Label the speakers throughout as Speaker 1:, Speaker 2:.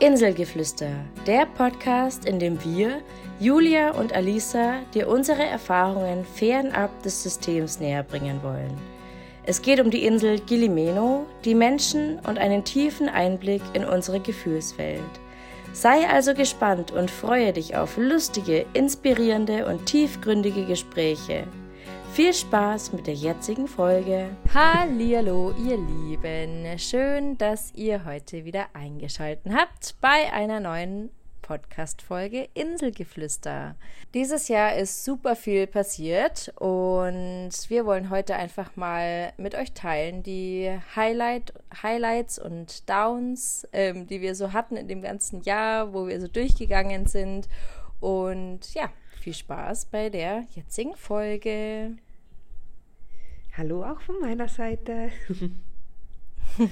Speaker 1: Inselgeflüster, der Podcast, in dem wir, Julia und Alisa, dir unsere Erfahrungen fernab des Systems näher bringen wollen. Es geht um die Insel Gilimeno, die Menschen und einen tiefen Einblick in unsere Gefühlswelt. Sei also gespannt und freue dich auf lustige, inspirierende und tiefgründige Gespräche. Viel Spaß mit der jetzigen Folge. Hallo, ihr Lieben. Schön, dass ihr heute wieder eingeschaltet habt bei einer neuen Podcast-Folge Inselgeflüster. Dieses Jahr ist super viel passiert und wir wollen heute einfach mal mit euch teilen die Highlight, Highlights und Downs, ähm, die wir so hatten in dem ganzen Jahr, wo wir so durchgegangen sind. Und ja, viel Spaß bei der jetzigen Folge.
Speaker 2: Hallo auch von meiner Seite.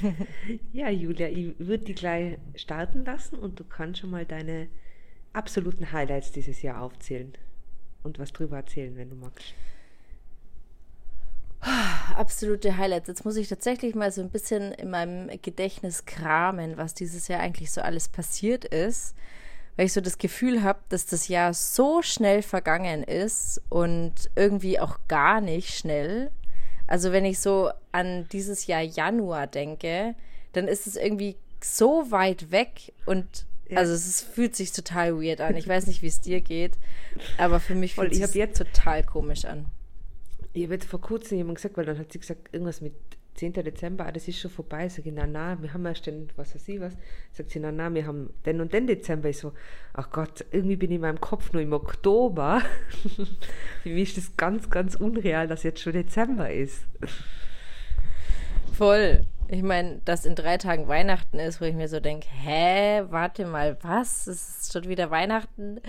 Speaker 2: ja, Julia, ich würde dich gleich starten lassen und du kannst schon mal deine absoluten Highlights dieses Jahr aufzählen und was drüber erzählen, wenn du magst.
Speaker 1: Absolute Highlights. Jetzt muss ich tatsächlich mal so ein bisschen in meinem Gedächtnis kramen, was dieses Jahr eigentlich so alles passiert ist weil ich so das Gefühl habe, dass das Jahr so schnell vergangen ist und irgendwie auch gar nicht schnell. Also wenn ich so an dieses Jahr Januar denke, dann ist es irgendwie so weit weg und ja. also es fühlt sich total weird an. Ich weiß nicht, wie es dir geht, aber für mich fühlt es sich total komisch an.
Speaker 2: Ich habe jetzt vor kurzem jemand gesagt, weil dann hat sie gesagt, irgendwas mit 10. Dezember, ah, das ist schon vorbei. Sag ich, na, na, wir haben erst den, was weiß ich was. Sagt sie, na, na, wir haben den und den Dezember. Ich so, ach Gott, irgendwie bin ich in meinem Kopf nur im Oktober. Für mich ist das ganz, ganz unreal, dass jetzt schon Dezember ist.
Speaker 1: Voll. Ich meine, dass in drei Tagen Weihnachten ist, wo ich mir so denke, hä, warte mal, was? Es ist schon wieder Weihnachten.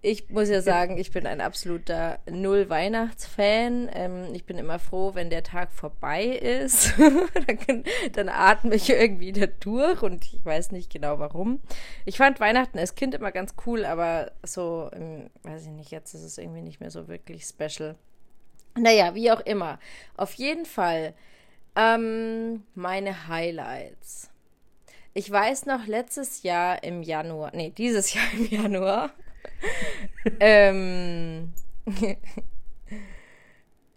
Speaker 1: Ich muss ja sagen, ich bin ein absoluter Null-Weihnachtsfan. Ähm, ich bin immer froh, wenn der Tag vorbei ist. dann, dann, atme ich irgendwie da durch und ich weiß nicht genau warum. Ich fand Weihnachten als Kind immer ganz cool, aber so, ähm, weiß ich nicht, jetzt ist es irgendwie nicht mehr so wirklich special. Naja, wie auch immer. Auf jeden Fall ähm, meine Highlights. Ich weiß noch, letztes Jahr im Januar, nee, dieses Jahr im Januar ähm,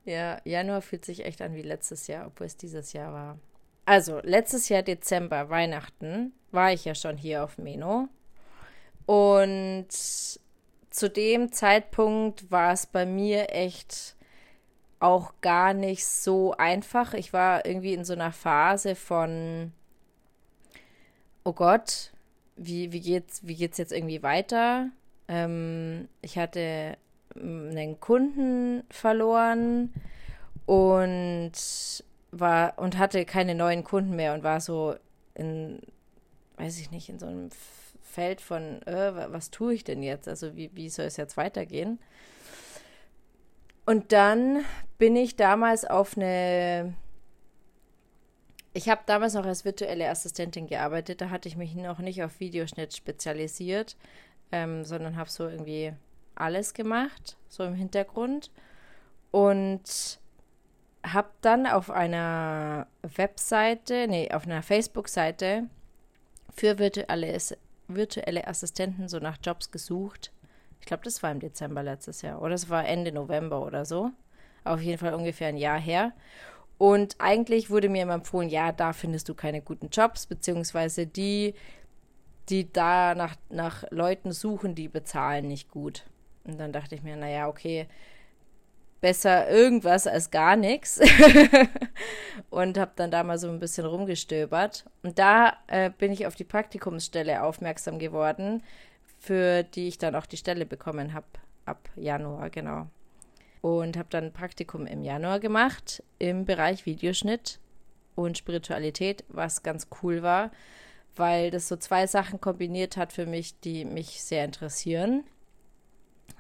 Speaker 1: ja, Januar fühlt sich echt an wie letztes Jahr, obwohl es dieses Jahr war. Also, letztes Jahr Dezember, Weihnachten, war ich ja schon hier auf Meno. Und zu dem Zeitpunkt war es bei mir echt auch gar nicht so einfach. Ich war irgendwie in so einer Phase von, oh Gott, wie, wie geht's, wie geht's jetzt irgendwie weiter? Ähm, ich hatte mm, einen Kunden verloren und war und hatte keine neuen Kunden mehr und war so in, weiß ich nicht, in so einem Feld von, äh, was tue ich denn jetzt? Also wie, wie soll es jetzt weitergehen? Und dann bin ich damals auf eine ich habe damals noch als virtuelle Assistentin gearbeitet, da hatte ich mich noch nicht auf Videoschnitt spezialisiert, ähm, sondern habe so irgendwie alles gemacht, so im Hintergrund. Und habe dann auf einer Webseite, nee, auf einer Facebook-Seite für virtuelle, virtuelle Assistenten so nach Jobs gesucht. Ich glaube, das war im Dezember letztes Jahr oder es war Ende November oder so. Auf jeden Fall ungefähr ein Jahr her. Und eigentlich wurde mir immer empfohlen, ja, da findest du keine guten Jobs, beziehungsweise die die da nach, nach Leuten suchen, die bezahlen nicht gut. Und dann dachte ich mir, naja, okay, besser irgendwas als gar nichts. und habe dann da mal so ein bisschen rumgestöbert. Und da äh, bin ich auf die Praktikumsstelle aufmerksam geworden, für die ich dann auch die Stelle bekommen habe, ab Januar, genau. Und habe dann ein Praktikum im Januar gemacht im Bereich Videoschnitt und Spiritualität, was ganz cool war, weil das so zwei Sachen kombiniert hat für mich, die mich sehr interessieren.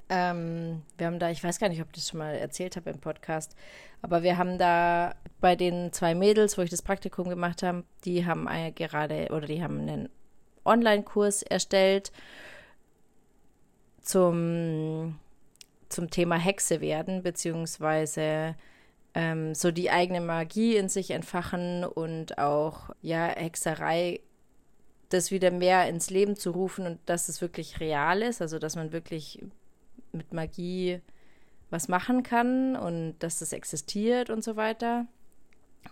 Speaker 1: Ähm, wir haben da, ich weiß gar nicht, ob ich das schon mal erzählt habe im Podcast, aber wir haben da bei den zwei Mädels, wo ich das Praktikum gemacht habe, die haben gerade oder die haben einen Online-Kurs erstellt zum, zum Thema Hexe werden, beziehungsweise ähm, so die eigene Magie in sich entfachen und auch ja Hexerei das wieder mehr ins Leben zu rufen und dass es wirklich real ist, also dass man wirklich mit Magie was machen kann und dass das existiert und so weiter.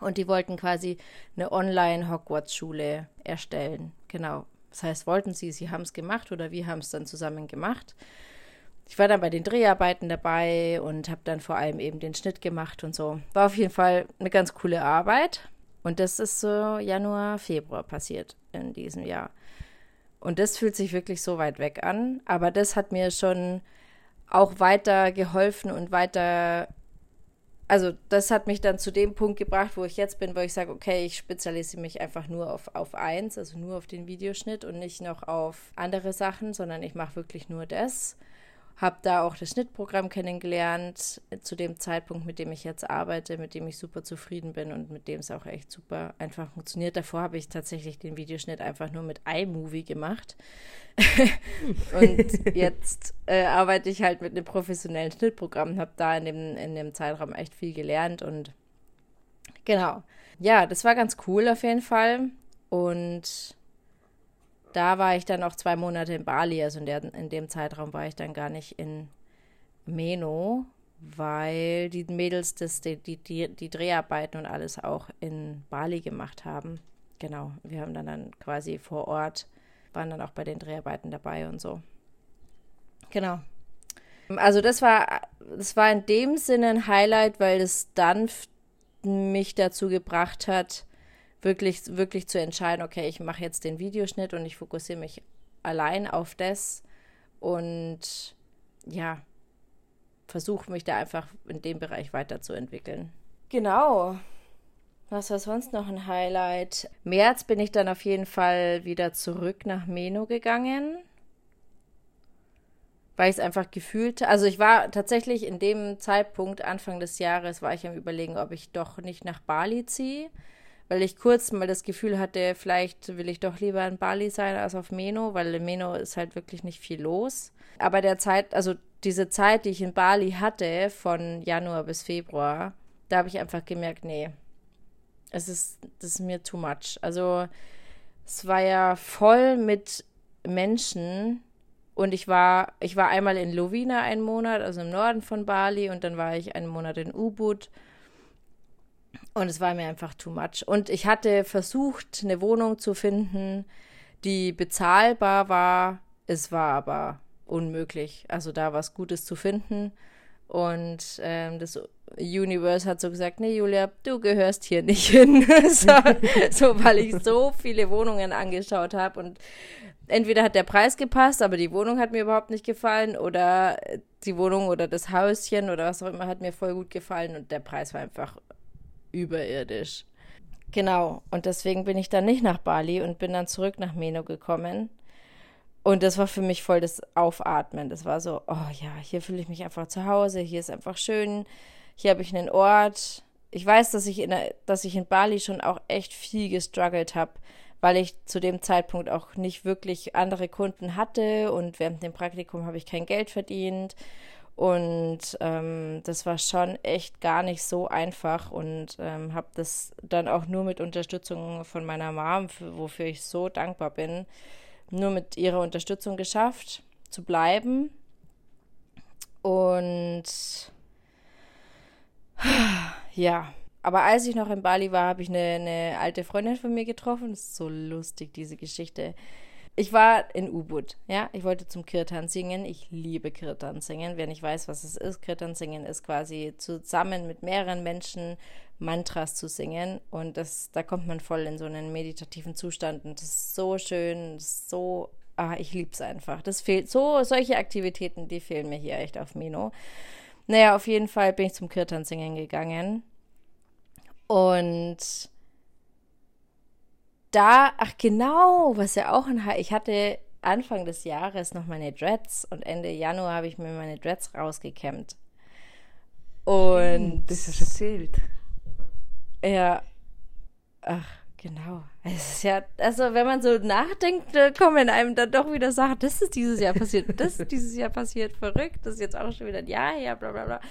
Speaker 1: Und die wollten quasi eine Online-Hogwarts-Schule erstellen. Genau. Das heißt, wollten sie, sie haben es gemacht oder wir haben es dann zusammen gemacht. Ich war dann bei den Dreharbeiten dabei und habe dann vor allem eben den Schnitt gemacht und so. War auf jeden Fall eine ganz coole Arbeit. Und das ist so Januar, Februar passiert in diesem Jahr. Und das fühlt sich wirklich so weit weg an. Aber das hat mir schon auch weiter geholfen und weiter also das hat mich dann zu dem Punkt gebracht, wo ich jetzt bin, wo ich sage, okay, ich spezialisiere mich einfach nur auf, auf eins, also nur auf den Videoschnitt und nicht noch auf andere Sachen, sondern ich mache wirklich nur das habe da auch das Schnittprogramm kennengelernt, zu dem Zeitpunkt, mit dem ich jetzt arbeite, mit dem ich super zufrieden bin und mit dem es auch echt super einfach funktioniert. Davor habe ich tatsächlich den Videoschnitt einfach nur mit iMovie gemacht. und jetzt äh, arbeite ich halt mit einem professionellen Schnittprogramm, habe da in dem, in dem Zeitraum echt viel gelernt und genau. Ja, das war ganz cool auf jeden Fall. Und da war ich dann auch zwei Monate in Bali, also in, der, in dem Zeitraum war ich dann gar nicht in Meno, weil die Mädels das, die, die, die, Dreharbeiten und alles auch in Bali gemacht haben. Genau, wir haben dann, dann quasi vor Ort, waren dann auch bei den Dreharbeiten dabei und so. Genau. Also das war, das war in dem Sinne ein Highlight, weil es dann mich dazu gebracht hat, wirklich, wirklich zu entscheiden, okay, ich mache jetzt den Videoschnitt und ich fokussiere mich allein auf das und ja, versuche mich da einfach in dem Bereich weiterzuentwickeln. Genau. Was war sonst noch ein Highlight? März bin ich dann auf jeden Fall wieder zurück nach Meno gegangen, weil ich es einfach gefühlt, also ich war tatsächlich in dem Zeitpunkt Anfang des Jahres war ich am überlegen, ob ich doch nicht nach Bali ziehe, weil ich kurz mal das Gefühl hatte, vielleicht will ich doch lieber in Bali sein als auf Meno, weil in Meno ist halt wirklich nicht viel los. Aber der Zeit, also diese Zeit, die ich in Bali hatte, von Januar bis Februar, da habe ich einfach gemerkt, nee, es ist, das ist mir too much. Also es war ja voll mit Menschen und ich war, ich war einmal in Lovina einen Monat, also im Norden von Bali, und dann war ich einen Monat in Ubud und es war mir einfach too much. Und ich hatte versucht, eine Wohnung zu finden, die bezahlbar war. Es war aber unmöglich, also da was Gutes zu finden. Und ähm, das Universe hat so gesagt, nee, Julia, du gehörst hier nicht hin. so, so, weil ich so viele Wohnungen angeschaut habe und entweder hat der Preis gepasst, aber die Wohnung hat mir überhaupt nicht gefallen oder die Wohnung oder das Häuschen oder was auch immer hat mir voll gut gefallen und der Preis war einfach überirdisch. Genau, und deswegen bin ich dann nicht nach Bali und bin dann zurück nach Meno gekommen. Und das war für mich voll das Aufatmen. Das war so, oh ja, hier fühle ich mich einfach zu Hause, hier ist einfach schön, hier habe ich einen Ort. Ich weiß, dass ich in, dass ich in Bali schon auch echt viel gestruggelt habe, weil ich zu dem Zeitpunkt auch nicht wirklich andere Kunden hatte und während dem Praktikum habe ich kein Geld verdient und ähm, das war schon echt gar nicht so einfach und ähm, habe das dann auch nur mit Unterstützung von meiner Mom, für, wofür ich so dankbar bin, nur mit ihrer Unterstützung geschafft zu bleiben. Und ja, aber als ich noch in Bali war, habe ich eine, eine alte Freundin von mir getroffen. Das ist so lustig, diese Geschichte. Ich war in Ubud, ja. Ich wollte zum Kirtan singen. Ich liebe Kirtan singen. Wer nicht weiß, was es ist, Kirtan singen ist quasi zusammen mit mehreren Menschen Mantras zu singen. Und das, da kommt man voll in so einen meditativen Zustand. Und das ist so schön, so, ah, ich liebe es einfach. Das fehlt, so, solche Aktivitäten, die fehlen mir hier echt auf Mino. Naja, auf jeden Fall bin ich zum Kirtan singen gegangen. Und da, ach genau, was ja auch ein, ich hatte Anfang des Jahres noch meine Dreads und Ende Januar habe ich mir meine Dreads rausgekämmt. Und.
Speaker 2: Das hast du erzählt.
Speaker 1: Ja. Ach, genau. Es ist ja, also wenn man so nachdenkt, kommen einem dann doch wieder Sachen, das ist dieses Jahr passiert, das ist dieses Jahr passiert, verrückt, das ist jetzt auch schon wieder ein Jahr her, bla bla bla.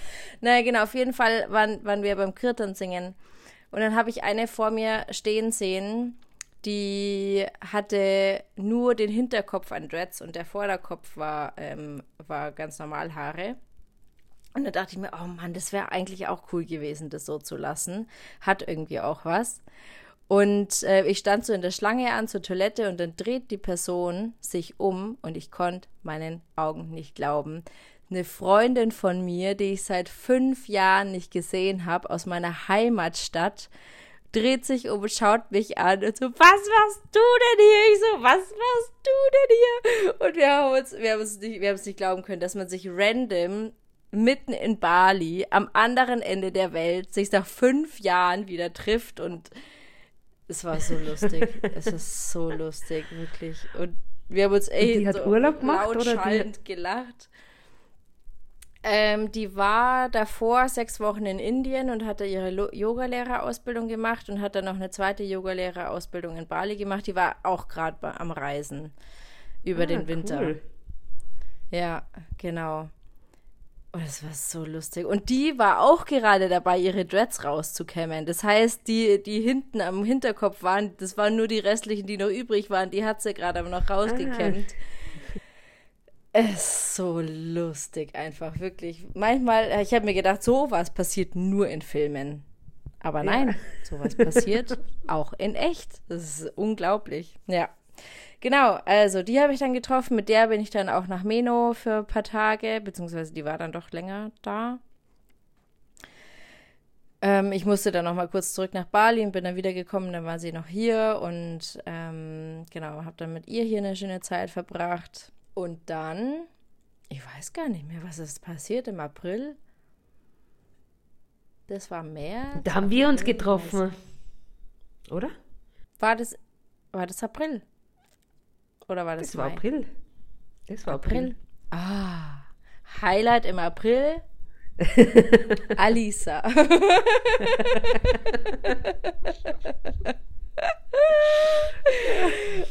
Speaker 1: Naja, genau, auf jeden Fall waren, waren wir beim Kirtan singen. Und dann habe ich eine vor mir stehen sehen, die hatte nur den Hinterkopf an Dreads und der Vorderkopf war, ähm, war ganz normal Haare. Und da dachte ich mir, oh Mann, das wäre eigentlich auch cool gewesen, das so zu lassen. Hat irgendwie auch was. Und äh, ich stand so in der Schlange an zur Toilette und dann dreht die Person sich um und ich konnte meinen Augen nicht glauben. Eine Freundin von mir, die ich seit fünf Jahren nicht gesehen habe, aus meiner Heimatstadt, dreht sich um, schaut mich an und so, was machst du denn hier? Ich so, was machst du denn hier? Und wir haben uns, wir haben uns nicht, wir haben es nicht glauben können, dass man sich random mitten in Bali am anderen Ende der Welt sich nach fünf Jahren wieder trifft und es war so lustig. es ist so lustig, wirklich. Und wir haben uns echt so
Speaker 2: Urlaub gemacht,
Speaker 1: laut
Speaker 2: oder die-
Speaker 1: schallend gelacht. Ähm, die war davor sechs Wochen in Indien und hatte ihre Lo- Yogalehrerausbildung gemacht und hat dann noch eine zweite Yogalehrerausbildung in Bali gemacht. Die war auch gerade am Reisen über
Speaker 2: Ah,
Speaker 1: den Winter.
Speaker 2: cool.
Speaker 1: Ja, genau. Und es war so lustig. Und die war auch gerade dabei, ihre Dreads rauszukämmen. Das heißt, die, die hinten am Hinterkopf waren, das waren nur die restlichen, die noch übrig waren, die hat sie gerade aber noch rausgekämmt. Es ist so lustig einfach, wirklich. Manchmal, ich habe mir gedacht, sowas passiert nur in Filmen. Aber nein, sowas passiert auch in echt. Das ist unglaublich. Ja. Genau, also die habe ich dann getroffen. Mit der bin ich dann auch nach Meno für ein paar Tage, beziehungsweise die war dann doch länger da. Ähm, ich musste dann noch mal kurz zurück nach Bali und bin dann wiedergekommen. Dann war sie noch hier und ähm, genau, habe dann mit ihr hier eine schöne Zeit verbracht. Und dann, ich weiß gar nicht mehr, was ist passiert im April. Das war März.
Speaker 2: Da haben wir uns
Speaker 1: April,
Speaker 2: getroffen. Oder?
Speaker 1: War das, war das April? Oder war das,
Speaker 2: Das war
Speaker 1: Mai?
Speaker 2: April. Das war April.
Speaker 1: Ah, Highlight im April. Alisa.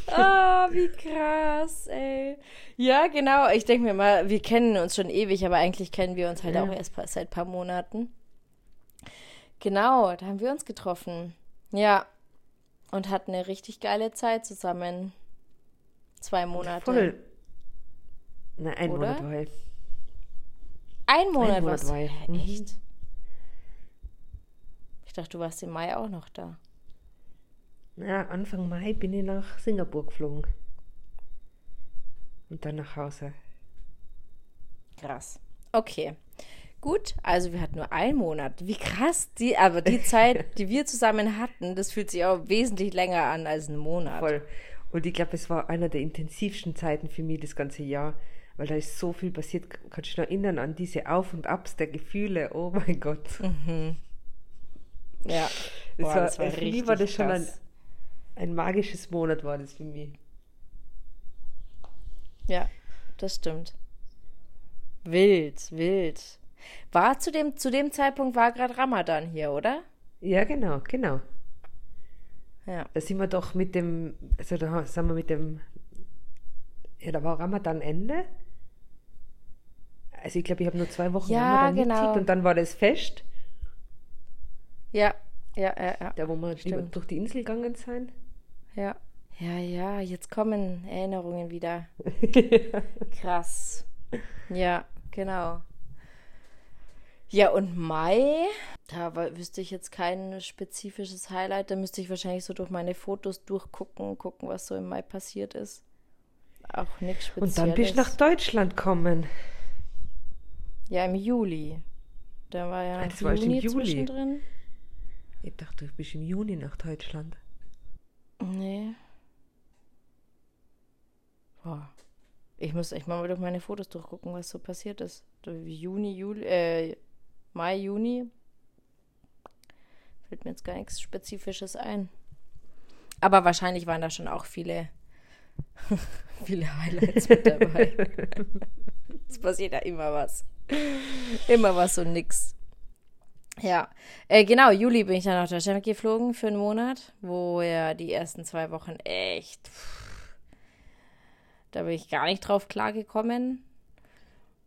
Speaker 1: Ah, wie krass, ey. Ja, genau. Ich denke mir mal, wir kennen uns schon ewig, aber eigentlich kennen wir uns halt
Speaker 2: Ja.
Speaker 1: auch erst seit ein paar Monaten. Genau, da haben wir uns getroffen. Ja. Und hatten eine richtig geile Zeit zusammen. Zwei Monate.
Speaker 2: Voll. Nein, ein
Speaker 1: Oder?
Speaker 2: Monat war ich.
Speaker 1: Ein Monat,
Speaker 2: Monat
Speaker 1: warst
Speaker 2: war ich. Mhm.
Speaker 1: Echt? Ich dachte, du warst im Mai auch noch da.
Speaker 2: Ja, Anfang Mai bin ich nach Singapur geflogen. Und dann nach Hause.
Speaker 1: Krass. Okay. Gut, also wir hatten nur einen Monat. Wie krass, die, aber die Zeit, die wir zusammen hatten, das fühlt sich auch wesentlich länger an als ein Monat.
Speaker 2: Voll. Und ich glaube, es war einer der intensivsten Zeiten für mich das ganze Jahr, weil da ist so viel passiert. Kannst du dich noch erinnern an diese Auf und Abs der Gefühle? Oh mein Gott.
Speaker 1: Ja.
Speaker 2: Das
Speaker 1: Boah,
Speaker 2: war,
Speaker 1: das war
Speaker 2: für mich
Speaker 1: richtig
Speaker 2: war das schon ein, ein magisches Monat, war das für mich.
Speaker 1: Ja, das stimmt. Wild, wild. War zu dem, zu dem Zeitpunkt war gerade Ramadan hier, oder?
Speaker 2: Ja, genau, genau.
Speaker 1: Ja.
Speaker 2: Da sind wir doch mit dem, also da sind wir mit dem, ja, da war Ramadan Ende. Also ich glaube, ich habe nur zwei Wochen
Speaker 1: Ja,
Speaker 2: Ramadan
Speaker 1: genau.
Speaker 2: und dann war das Fest,
Speaker 1: Ja, ja, ja, ja.
Speaker 2: da wo wir
Speaker 1: Stimmt.
Speaker 2: durch die Insel gegangen sind.
Speaker 1: Ja. Ja, ja, jetzt kommen Erinnerungen wieder. Krass. Ja, genau. Ja, und Mai, da wüsste ich jetzt kein spezifisches Highlight. Da müsste ich wahrscheinlich so durch meine Fotos durchgucken, gucken, was so im Mai passiert ist. Auch nichts Spezielles.
Speaker 2: Und dann bist du nach Deutschland gekommen.
Speaker 1: Ja, im Juli. Da war ja
Speaker 2: das war erst im
Speaker 1: Juni
Speaker 2: Juli.
Speaker 1: zwischendrin.
Speaker 2: Ich dachte, du bist im Juni nach Deutschland.
Speaker 1: Nee. Boah. Ich muss echt mal durch meine Fotos durchgucken, was so passiert ist. Juni, Juli, äh, Mai, Juni. Fällt mir jetzt gar nichts Spezifisches ein. Aber wahrscheinlich waren da schon auch viele, viele Highlights mit dabei. es passiert ja immer was. Immer was und nix. Ja, äh, genau, Juli bin ich dann nach Deutschland geflogen für einen Monat, wo ja die ersten zwei Wochen echt, pff, da bin ich gar nicht drauf klargekommen.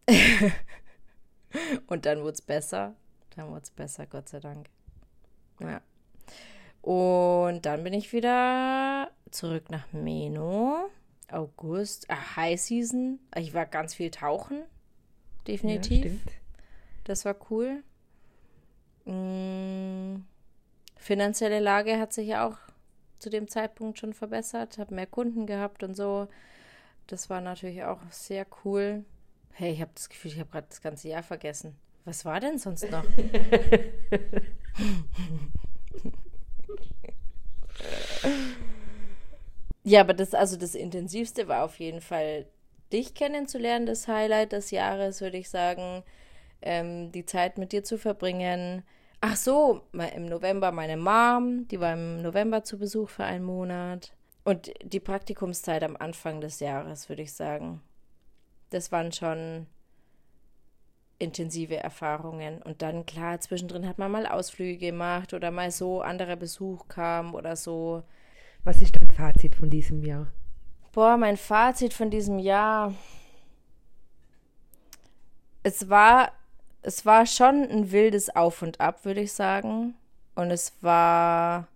Speaker 1: Und dann wurde es besser. Dann wurde es besser, Gott sei Dank. Ja. Und dann bin ich wieder zurück nach Meno. August, ah, High Season. Ich war ganz viel tauchen. Definitiv. Ja, das war cool. Hm, finanzielle Lage hat sich auch zu dem Zeitpunkt schon verbessert. Habe mehr Kunden gehabt und so. Das war natürlich auch sehr cool. Hey, ich habe das Gefühl, ich habe gerade das ganze Jahr vergessen. Was war denn sonst noch? ja, aber das, also das Intensivste war auf jeden Fall, dich kennenzulernen, das Highlight des Jahres, würde ich sagen. Ähm, die Zeit mit dir zu verbringen. Ach so, im November meine Mom, die war im November zu Besuch für einen Monat. Und die Praktikumszeit am Anfang des Jahres, würde ich sagen. Das waren schon intensive Erfahrungen. Und dann, klar, zwischendrin hat man mal Ausflüge gemacht oder mal so anderer Besuch kam oder so.
Speaker 2: Was ist dein Fazit von diesem Jahr?
Speaker 1: Boah, mein Fazit von diesem Jahr. Es war, es war schon ein wildes Auf und Ab, würde ich sagen. Und es war,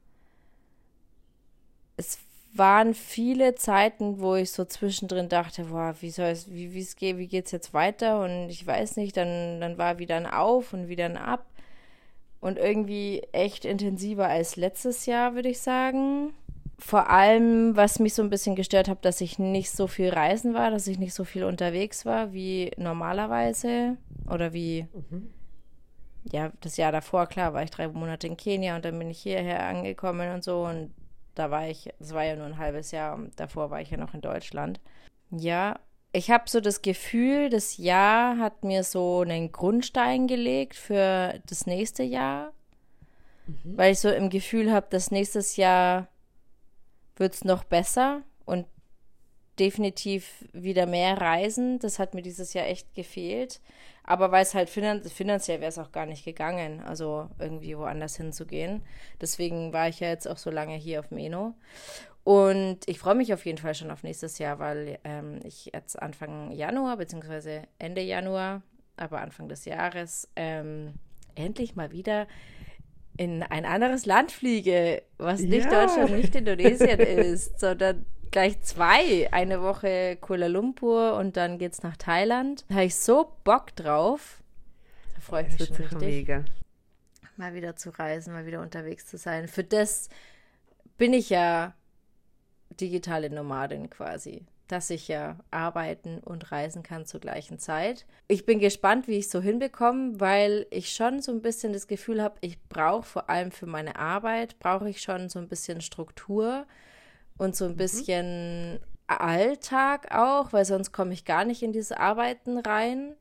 Speaker 1: waren viele Zeiten, wo ich so zwischendrin dachte, boah, wie soll es, wie, wie es geht, wie geht's jetzt weiter? Und ich weiß nicht, dann, dann war wieder ein Auf und wieder ein Ab. Und irgendwie echt intensiver als letztes Jahr, würde ich sagen. Vor allem, was mich so ein bisschen gestört hat, dass ich nicht so viel reisen war, dass ich nicht so viel unterwegs war wie normalerweise. Oder wie, mhm. ja, das Jahr davor, klar, war ich drei Monate in Kenia und dann bin ich hierher angekommen und so. Und da war ich, es war ja nur ein halbes Jahr, davor war ich ja noch in Deutschland. Ja, ich habe so das Gefühl, das Jahr hat mir so einen Grundstein gelegt für das nächste Jahr, mhm. weil ich so im Gefühl habe, dass nächstes Jahr wird es noch besser und definitiv wieder mehr reisen. Das hat mir dieses Jahr echt gefehlt. Aber weil es halt finan finanziell wäre es auch gar nicht gegangen, also irgendwie woanders hinzugehen. Deswegen war ich ja jetzt auch so lange hier auf Meno. Und ich freue mich auf jeden Fall schon auf nächstes Jahr, weil ähm, ich jetzt Anfang Januar, beziehungsweise Ende Januar, aber Anfang des Jahres, ähm, endlich mal wieder in ein anderes Land fliege, was nicht ja. Deutschland, nicht Indonesien ist, sondern gleich zwei. Eine Woche Kuala Lumpur und dann geht's nach Thailand. Da habe ich so Bock drauf. Da freue ich mich schon richtig. Mega. Mal wieder zu reisen, mal wieder unterwegs zu sein. Für das bin ich ja digitale Nomadin quasi dass ich ja arbeiten und reisen kann zur gleichen Zeit. Ich bin gespannt, wie ich es so hinbekomme, weil ich schon so ein bisschen das Gefühl habe, ich brauche vor allem für meine Arbeit, brauche ich schon so ein bisschen Struktur und so ein mhm. bisschen mhm. Alltag auch, weil sonst komme ich gar nicht in diese Arbeiten rein.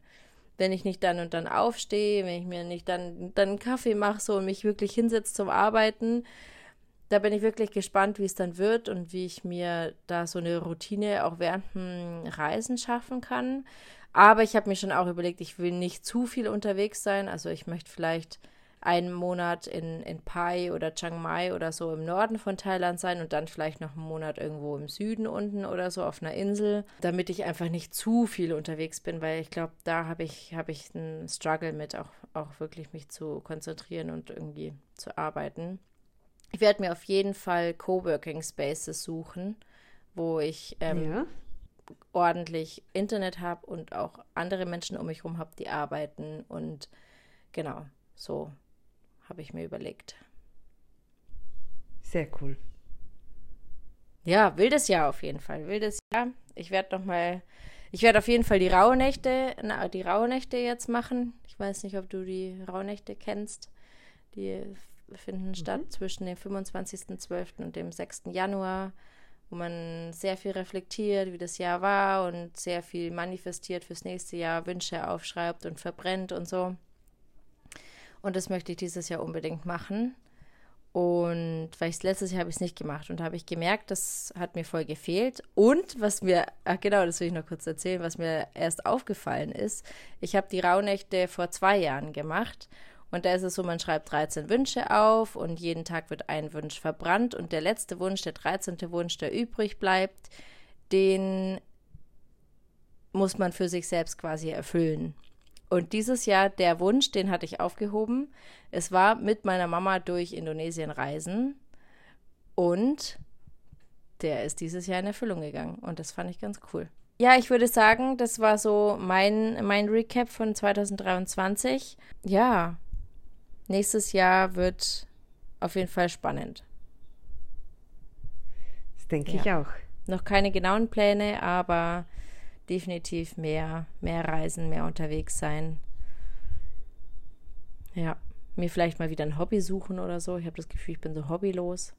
Speaker 1: Wenn ich nicht dann und dann aufstehe, wenn ich mir nicht dann, dann einen Kaffee mache so und mich wirklich hinsetze zum Arbeiten, da bin ich wirklich gespannt, wie es dann wird und wie ich mir da so eine Routine auch während dem Reisen schaffen kann. Aber ich habe mir schon auch überlegt, ich will nicht zu viel unterwegs sein. Also ich möchte vielleicht einen Monat in, in Pai oder Chiang Mai oder so im Norden von Thailand sein und dann vielleicht noch einen Monat irgendwo im Süden unten oder so auf einer Insel, damit ich einfach nicht zu viel unterwegs bin, weil ich glaube, da habe ich, hab ich einen Struggle mit, auch, auch wirklich mich zu konzentrieren und irgendwie zu arbeiten. Ich werde mir auf jeden Fall Coworking Spaces suchen, wo ich ähm, ja. ordentlich Internet habe und auch andere Menschen um mich herum habe, die arbeiten und genau, so habe ich mir überlegt.
Speaker 2: Sehr cool.
Speaker 1: Ja, wildes Jahr auf jeden Fall. Wildes Jahr. Ich werde noch mal, ich werde auf jeden Fall die Rauhnächte, na, die Rauhnächte jetzt machen. Ich weiß nicht, ob du die Rauhnächte kennst. Die finden mhm. statt zwischen dem 25.12. und dem 6. Januar, wo man sehr viel reflektiert, wie das Jahr war und sehr viel manifestiert fürs nächste Jahr, Wünsche aufschreibt und verbrennt und so. Und das möchte ich dieses Jahr unbedingt machen. Und weil ich letztes Jahr habe ich es nicht gemacht und habe ich gemerkt, das hat mir voll gefehlt. Und was mir, ach genau, das will ich noch kurz erzählen, was mir erst aufgefallen ist, ich habe die Rauhnächte vor zwei Jahren gemacht. Und da ist es so, man schreibt 13 Wünsche auf und jeden Tag wird ein Wunsch verbrannt. Und der letzte Wunsch, der 13. Wunsch, der übrig bleibt, den muss man für sich selbst quasi erfüllen. Und dieses Jahr, der Wunsch, den hatte ich aufgehoben. Es war mit meiner Mama durch Indonesien reisen. Und der ist dieses Jahr in Erfüllung gegangen. Und das fand ich ganz cool. Ja, ich würde sagen, das war so mein, mein Recap von 2023. Ja, nächstes Jahr wird auf jeden Fall spannend.
Speaker 2: Das denke ja. ich auch.
Speaker 1: Noch keine genauen Pläne, aber definitiv mehr, mehr reisen, mehr unterwegs sein. Ja, mir vielleicht mal wieder ein Hobby suchen oder so. Ich habe das Gefühl, ich bin so hobbylos.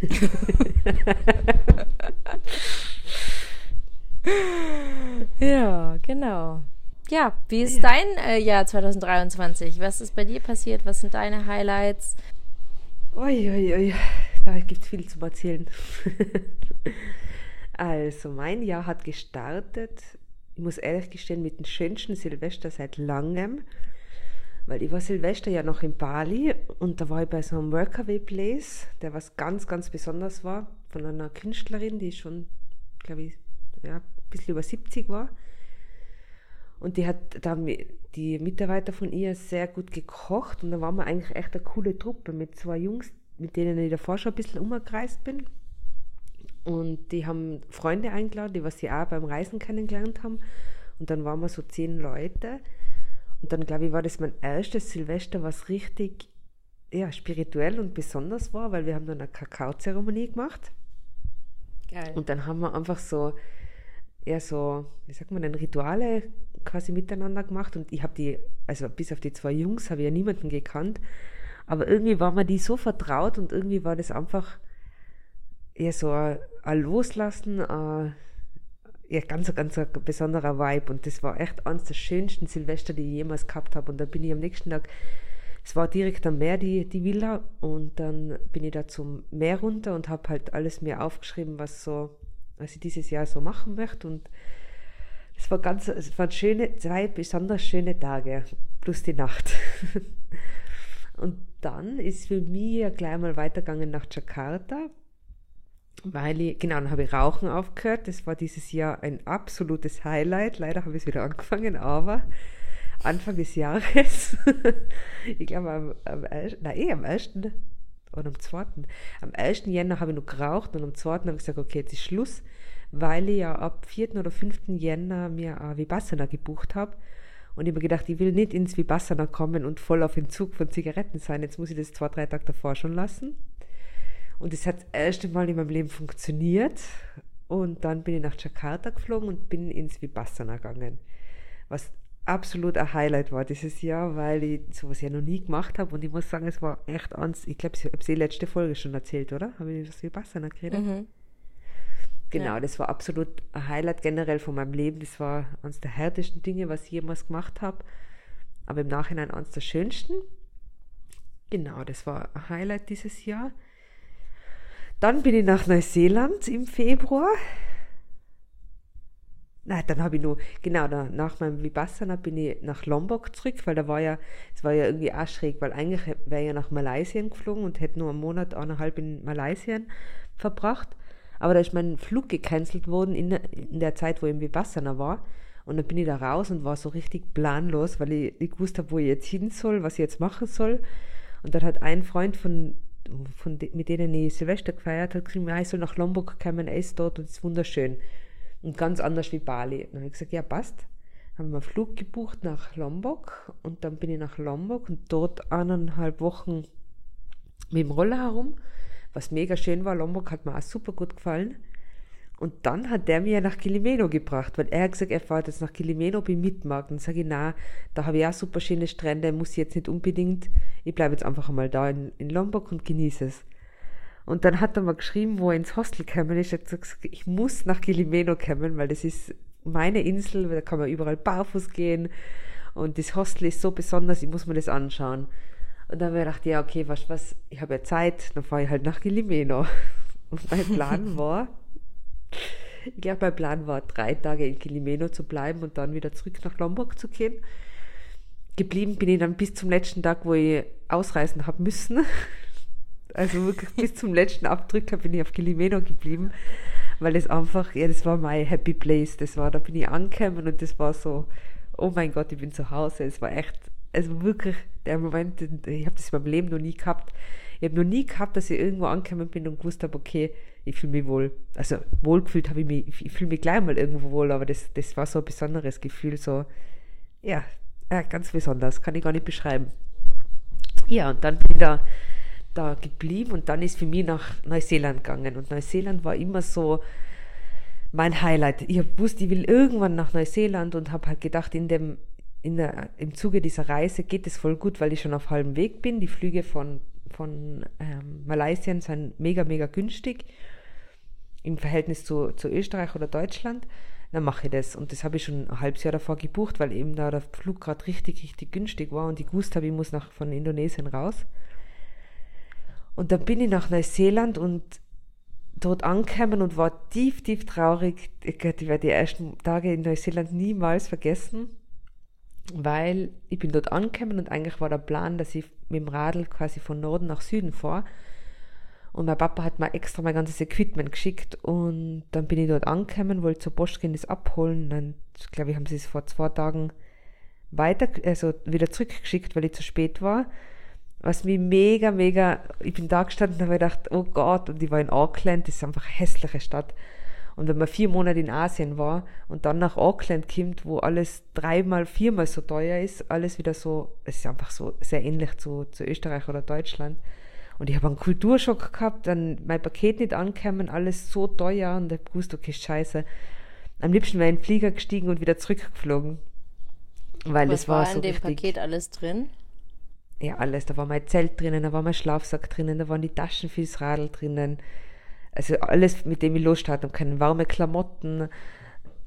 Speaker 1: ja, genau. Ja, wie ist ja. dein äh, Jahr 2023? Was ist bei dir passiert? Was sind deine Highlights?
Speaker 2: Uiuiui, ui, ui. da gibt es viel zu erzählen. also, mein Jahr hat gestartet, ich muss ehrlich gestehen, mit dem schönsten Silvester seit langem. Weil ich war Silvester ja noch in Bali und da war ich bei so einem Workaway Place, der was ganz, ganz besonders war, von einer Künstlerin, die schon, glaube ich, ja, ein bisschen über 70 war. Und die hat da die Mitarbeiter von ihr sehr gut gekocht und da waren wir eigentlich echt eine coole Truppe mit zwei Jungs, mit denen ich davor schon ein bisschen umgereist bin. Und die haben Freunde eingeladen, die was sie auch beim Reisen kennengelernt haben. Und dann waren wir so zehn Leute. Und dann, glaube ich, war das mein erstes Silvester, was richtig ja, spirituell und besonders war, weil wir haben dann eine Kakaozeremonie gemacht. Geil. Und dann haben wir einfach so, ja, so, wie sagt man denn, Rituale quasi miteinander gemacht. Und ich habe die, also bis auf die zwei Jungs, habe ich ja niemanden gekannt. Aber irgendwie war mir die so vertraut und irgendwie war das einfach eher so ein, ein Loslassen, ein, ja, ganz, ganz ein besonderer Vibe und das war echt eines der schönsten Silvester, die ich jemals gehabt habe. Und da bin ich am nächsten Tag, es war direkt am Meer, die, die Villa, und dann bin ich da zum Meer runter und habe halt alles mir aufgeschrieben, was so, was ich dieses Jahr so machen möchte. Und es war ganz, es waren schöne, zwei besonders schöne Tage, plus die Nacht. und dann ist für mich gleich mal weitergegangen nach Jakarta weil ich, genau, dann habe ich Rauchen aufgehört. Das war dieses Jahr ein absolutes Highlight. Leider habe ich es wieder angefangen, aber Anfang des Jahres, ich glaube am, am, eh am 1. oder am 2. Am 1. Jänner habe ich noch geraucht und am 2. habe ich gesagt, okay, jetzt ist Schluss, weil ich ja ab 4. oder 5. Jänner mir ein Vipassana gebucht habe. Und ich habe gedacht, ich will nicht ins Vipassana kommen und voll auf Entzug von Zigaretten sein. Jetzt muss ich das zwei, drei Tage davor schon lassen. Und es hat das erste Mal in meinem Leben funktioniert. Und dann bin ich nach Jakarta geflogen und bin ins Vipassana gegangen. Was absolut ein Highlight war dieses Jahr, weil ich sowas ja noch nie gemacht habe. Und ich muss sagen, es war echt ans. Ich glaube, ich habe es die letzte Folge schon erzählt, oder? Habe ich das Vipassana geredet? Mhm. Genau, ja. das war absolut ein Highlight generell von meinem Leben. Das war eines der härtesten Dinge, was ich jemals gemacht habe. Aber im Nachhinein eines der schönsten. Genau, das war ein Highlight dieses Jahr. Dann bin ich nach Neuseeland im Februar. Nein, dann habe ich nur, genau, nach meinem Vipassana bin ich nach Lombok zurück, weil da war ja, es war ja irgendwie auch schräg, weil eigentlich wäre ich ja nach Malaysia geflogen und hätte nur einen Monat, eineinhalb in Malaysia verbracht. Aber da ist mein Flug gecancelt worden in, in der Zeit, wo ich im Vipassana war. Und dann bin ich da raus und war so richtig planlos, weil ich nicht gewusst habe, wo ich jetzt hin soll, was ich jetzt machen soll. Und dann hat ein Freund von von de, mit denen ich Silvester gefeiert habe, gesagt, ich soll nach Lombok kommen, er ist dort und es ist wunderschön. Und ganz anders wie Bali. Dann habe ich gesagt, ja, passt. Haben wir einen Flug gebucht nach Lombok und dann bin ich nach Lombok und dort eineinhalb Wochen mit dem Roller herum, was mega schön war. Lombok hat mir auch super gut gefallen. Und dann hat der mir nach Kilimeno gebracht, weil er hat gesagt, er fährt jetzt nach Kilimeno bei Mitmarkt. Und sage ich, na, da habe ich auch super schöne Strände, muss ich jetzt nicht unbedingt, ich bleibe jetzt einfach einmal da in, in Lombok und genieße es. Und dann hat er mal geschrieben, wo er ins Hostel kommen ist, hat gesagt, ich muss nach Kilimeno kommen, weil das ist meine Insel, da kann man überall barfuß gehen und das Hostel ist so besonders, ich muss mir das anschauen. Und dann habe ich gedacht, ja, okay, was, was, ich habe ja Zeit, dann fahre ich halt nach Kilimeno. Und mein Plan war, ich glaube, mein Plan war, drei Tage in Kilimeno zu bleiben und dann wieder zurück nach Lombok zu gehen. Geblieben bin ich dann bis zum letzten Tag, wo ich ausreisen habe müssen. Also wirklich bis zum letzten Abdrücker bin ich auf Kilimeno geblieben, weil das einfach, ja, das war mein Happy Place. Das war, da bin ich angekommen und das war so, oh mein Gott, ich bin zu Hause. Es war echt, also wirklich der Moment, ich habe das in meinem Leben noch nie gehabt. Ich habe noch nie gehabt, dass ich irgendwo angekommen bin und gewusst habe, okay, ich fühle mich wohl. Also wohlgefühlt habe ich mich, ich fühle mich gleich mal irgendwo wohl, aber das, das war so ein besonderes Gefühl, so, ja, ja, ganz besonders, kann ich gar nicht beschreiben. Ja, und dann bin ich da, da geblieben und dann ist für mich nach Neuseeland gegangen. Und Neuseeland war immer so mein Highlight. Ich wusste, ich will irgendwann nach Neuseeland und habe halt gedacht, in dem, in der, im Zuge dieser Reise geht es voll gut, weil ich schon auf halbem Weg bin. Die Flüge von, von ähm, Malaysia sind mega, mega günstig im Verhältnis zu, zu Österreich oder Deutschland dann mache ich das. Und das habe ich schon ein halbes Jahr davor gebucht, weil eben da der Flug gerade richtig, richtig günstig war und ich gewusst habe, ich muss nach, von Indonesien raus. Und dann bin ich nach Neuseeland und dort angekommen und war tief, tief traurig. Ich werde die ersten Tage in Neuseeland niemals vergessen, weil ich bin dort angekommen und eigentlich war der Plan, dass ich mit dem Radl quasi von Norden nach Süden fahre. Und mein Papa hat mir extra mein ganzes Equipment geschickt und dann bin ich dort angekommen, wollte zur Post gehen, das abholen. Dann, glaube ich, haben sie es vor zwei Tagen weiter, also wieder zurückgeschickt, weil ich zu spät war. Was mich mega, mega, ich bin da gestanden und habe gedacht, oh Gott, und ich war in Auckland, das ist einfach eine hässliche Stadt. Und wenn man vier Monate in Asien war und dann nach Auckland kommt, wo alles dreimal, viermal so teuer ist, alles wieder so, es ist einfach so sehr ähnlich zu, zu Österreich oder Deutschland und ich habe einen Kulturschock gehabt, dann mein Paket nicht angekommen, alles so teuer und ich habe gewusst, okay, scheiße. Am liebsten wäre ich in den Flieger gestiegen und wieder zurückgeflogen.
Speaker 1: Weil Was es war, war so in dem richtig, Paket alles drin?
Speaker 2: Ja, alles. Da war mein Zelt drinnen, da war mein Schlafsack drinnen, da waren die Taschen fürs Radl drinnen. Also alles, mit dem ich losstarten kann. Warme Klamotten,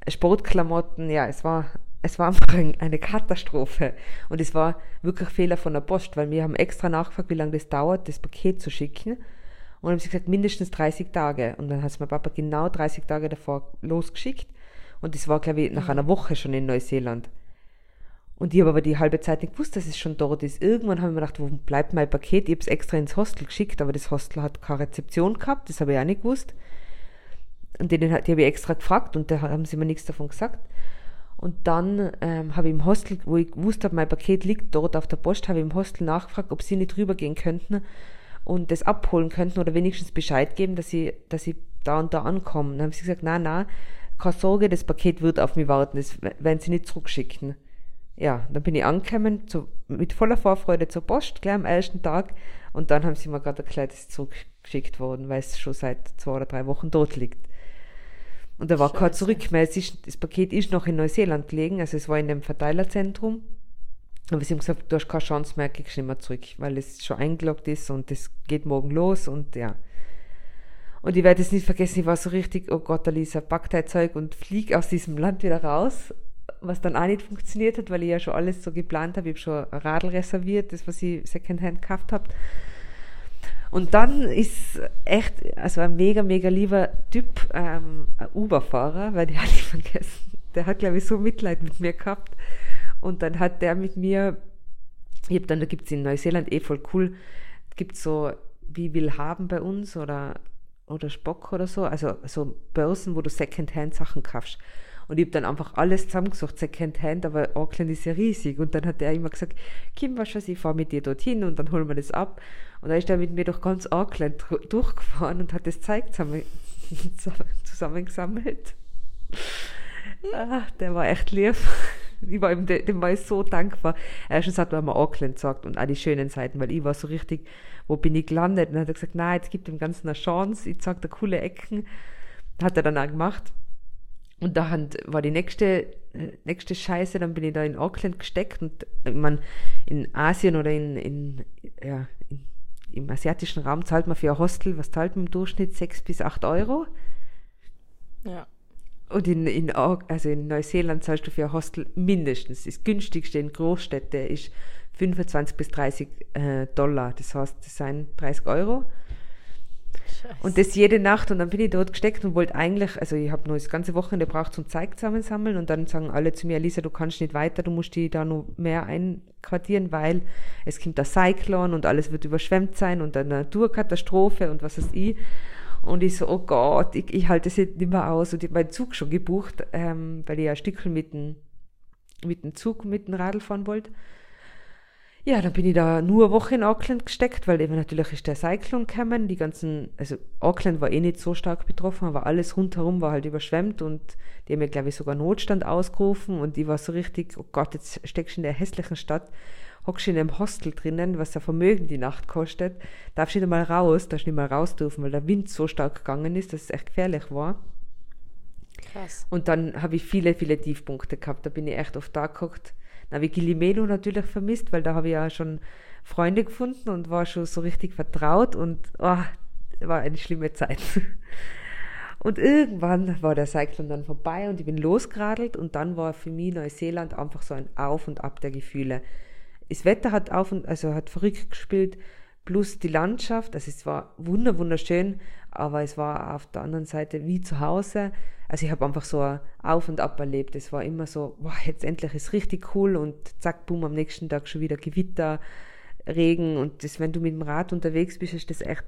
Speaker 2: Sportklamotten, ja, es war es war einfach eine Katastrophe. Und es war wirklich Fehler von der Post, weil wir haben extra nachgefragt, wie lange das dauert, das Paket zu schicken. Und haben sie gesagt, mindestens 30 Tage. Und dann hat es mein Papa genau 30 Tage davor losgeschickt. Und das war, glaube ich, nach einer Woche schon in Neuseeland. Und ich habe aber die halbe Zeit nicht gewusst, dass es schon dort ist. Irgendwann habe ich mir gedacht, wo bleibt mein Paket? Ich habe es extra ins Hostel geschickt, aber das Hostel hat keine Rezeption gehabt, das habe ich auch nicht gewusst. Und denen, die habe ich extra gefragt und da haben sie mir nichts davon gesagt. Und dann ähm, habe ich im Hostel, wo ich wusste, mein Paket liegt dort auf der Post, habe ich im Hostel nachgefragt, ob sie nicht rübergehen könnten und das abholen könnten oder wenigstens Bescheid geben, dass sie, dass sie da und da ankommen. Dann haben sie gesagt, nein, nein, keine Sorge, das Paket wird auf mich warten, das werden sie nicht zurückschicken. Ja, dann bin ich angekommen, zu, mit voller Vorfreude zur Post, gleich am ersten Tag. Und dann haben sie mir gerade erklärt, dass es zurückgeschickt worden, weil es schon seit zwei oder drei Wochen dort liegt. Und da war Scheiße. kein Zurück mehr. Ist, das Paket ist noch in Neuseeland gelegen, also es war in dem Verteilerzentrum. Aber sie haben gesagt, du hast keine Chance mehr, kriegst nicht mehr zurück, weil es schon eingeloggt ist und das geht morgen los und ja. Und ich werde es nicht vergessen, ich war so richtig, oh Gott, Alisa, pack dein Zeug und flieg aus diesem Land wieder raus, was dann auch nicht funktioniert hat, weil ich ja schon alles so geplant habe. Ich habe schon ein Radl reserviert, das, was ich Secondhand gekauft habe. Und dann ist echt, also ein mega, mega lieber Typ, ähm, ein Uber-Fahrer, weil die hatte ich vergessen. Der hat, glaube ich, so Mitleid mit mir gehabt. Und dann hat der mit mir, ich habe dann, da gibt es in Neuseeland eh voll cool, gibt so wie will haben bei uns oder, oder Spock oder so, also so Börsen, wo du Secondhand Sachen kaufst. Und ich habe dann einfach alles zusammengesucht, Secondhand, aber Auckland ist ja riesig. Und dann hat er immer gesagt, Kim, was weiß ich, fahr mit dir dorthin und dann holen wir das ab. Und dann ist er mit mir durch ganz Auckland durchgefahren und hat das Zeug zusammen, zusammengesammelt. Ach, der war echt lieb. Ich war ihm, dem war ich so dankbar. Erstens hat er mir Auckland gesagt und auch die schönen Seiten, weil ich war so richtig, wo bin ich gelandet? Und dann hat er gesagt, nein, jetzt gibt dem Ganzen eine Chance, ich zeig dir coole Ecken. Hat er dann auch gemacht. Und da war die nächste, nächste Scheiße, dann bin ich da in Auckland gesteckt und ich meine, in Asien oder in, in, ja, in, im asiatischen Raum zahlt man für ein Hostel, was zahlt man im Durchschnitt? 6 bis 8 Euro.
Speaker 1: Ja.
Speaker 2: Und in, in, also in Neuseeland zahlst du für ein Hostel mindestens. Das günstigste in Großstädten ist 25 bis 30 äh, Dollar. Das heißt, das sind 30 Euro. Scheiße. Und das jede Nacht und dann bin ich dort gesteckt und wollte eigentlich, also ich habe nur das ganze Wochenende gebraucht zum Zeug zusammensammeln und dann sagen alle zu mir, Lisa, du kannst nicht weiter, du musst die da noch mehr einquartieren, weil es kommt der Cyclone und alles wird überschwemmt sein und eine Naturkatastrophe und was weiß ich. Und ich so, oh Gott, ich, ich halte das jetzt nicht mehr aus. Und ich habe meinen Zug schon gebucht, ähm, weil ich ja Stückchen mit dem, mit dem Zug, mit dem Radl fahren wollte. Ja, dann bin ich da nur eine Woche in Auckland gesteckt, weil eben natürlich ist der Cyclone gekommen, die ganzen, also Auckland war eh nicht so stark betroffen, aber alles rundherum war halt überschwemmt und die haben ja, glaube ich, sogar Notstand ausgerufen und die war so richtig, oh Gott, jetzt steckst du in der hässlichen Stadt, hockst du in einem Hostel drinnen, was ja Vermögen die Nacht kostet, darfst du nicht mal raus, darfst nicht mal raus dürfen, weil der Wind so stark gegangen ist, dass es echt gefährlich war. Krass. Und dann habe ich viele, viele Tiefpunkte gehabt, da bin ich echt oft da geguckt, dann habe ich Gilimeno natürlich vermisst, weil da habe ich ja schon Freunde gefunden und war schon so richtig vertraut und oh, war eine schlimme Zeit. Und irgendwann war der Cyclone dann vorbei und ich bin losgeradelt und dann war für mich Neuseeland einfach so ein Auf und Ab der Gefühle. Das Wetter hat auf und also hat verrückt gespielt, plus die Landschaft. Also es war wunder wunderschön, aber es war auf der anderen Seite wie zu Hause also ich habe einfach so ein Auf und Ab erlebt. Es war immer so, wow, jetzt endlich ist richtig cool und zack, boom, am nächsten Tag schon wieder Gewitter, Regen. Und das, wenn du mit dem Rad unterwegs bist, ist das echt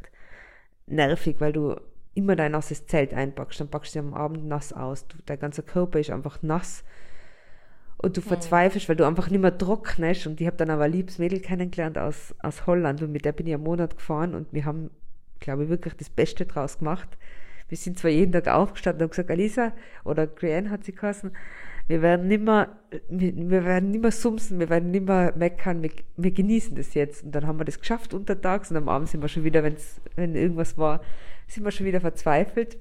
Speaker 2: nervig, weil du immer dein nasses Zelt einpackst, dann packst du am Abend nass aus. Du, dein ganzer Körper ist einfach nass. Und du hm. verzweifelst, weil du einfach nicht mehr trocknest. Und ich habe dann aber ein liebes Mädel kennengelernt aus, aus Holland. Und mit der bin ich einen Monat gefahren. Und wir haben, glaube ich, wirklich das Beste draus gemacht wir sind zwar jeden Tag aufgestanden und haben gesagt, Alisa, oder Grianne hat sie geheißen, wir werden nimmer, wir, wir werden nimmer sumsen, wir werden nimmer meckern, wir, wir, genießen das jetzt. Und dann haben wir das geschafft untertags und am Abend sind wir schon wieder, wenn's, wenn irgendwas war, sind wir schon wieder verzweifelt.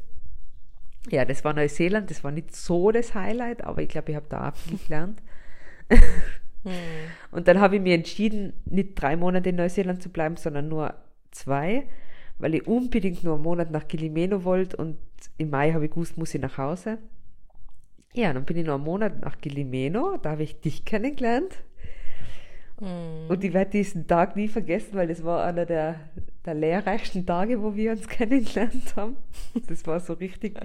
Speaker 2: Ja, das war Neuseeland, das war nicht so das Highlight, aber ich glaube, ich habe da auch viel gelernt. hm. Und dann habe ich mir entschieden, nicht drei Monate in Neuseeland zu bleiben, sondern nur zwei weil ich unbedingt nur einen Monat nach Gilimeno wollte und im Mai habe ich gewusst, muss ich nach Hause. Ja, dann bin ich noch einen Monat nach Gilimeno, da habe ich dich kennengelernt. Mm. Und ich werde diesen Tag nie vergessen, weil das war einer der, der lehrreichsten Tage, wo wir uns kennengelernt haben. Das war so richtig.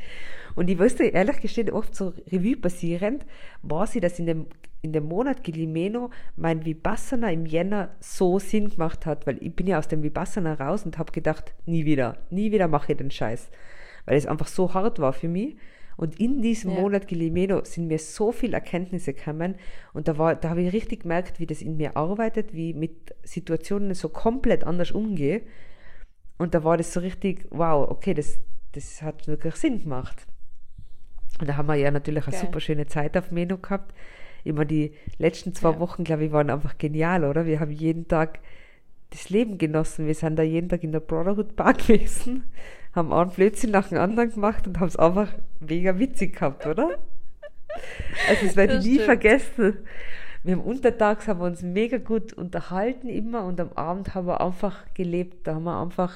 Speaker 2: Und ich wusste ehrlich gestehen oft so Revue passierend, war sie, dass in dem in dem Monat Gilimeno mein Vipassana im Jänner so Sinn gemacht hat, weil ich bin ja aus dem Vipassana raus und habe gedacht, nie wieder, nie wieder mache ich den Scheiß, weil es einfach so hart war für mich. Und in diesem ja. Monat Gilimeno sind mir so viele Erkenntnisse gekommen und da, war, da habe ich richtig gemerkt, wie das in mir arbeitet, wie ich mit Situationen so komplett anders umgehe. Und da war das so richtig, wow, okay, das, das hat wirklich Sinn gemacht. Und da haben wir ja natürlich Geil. eine super schöne Zeit auf Meno gehabt immer die letzten zwei ja. Wochen, glaube ich, waren einfach genial, oder? Wir haben jeden Tag das Leben genossen. Wir sind da jeden Tag in der Brotherhood Bar gewesen, haben einen Blödsinn nach dem anderen gemacht und haben es einfach mega witzig gehabt, oder? Also das werde ich nie vergessen. Wir haben untertags haben wir uns mega gut unterhalten immer und am Abend haben wir einfach gelebt. Da haben wir einfach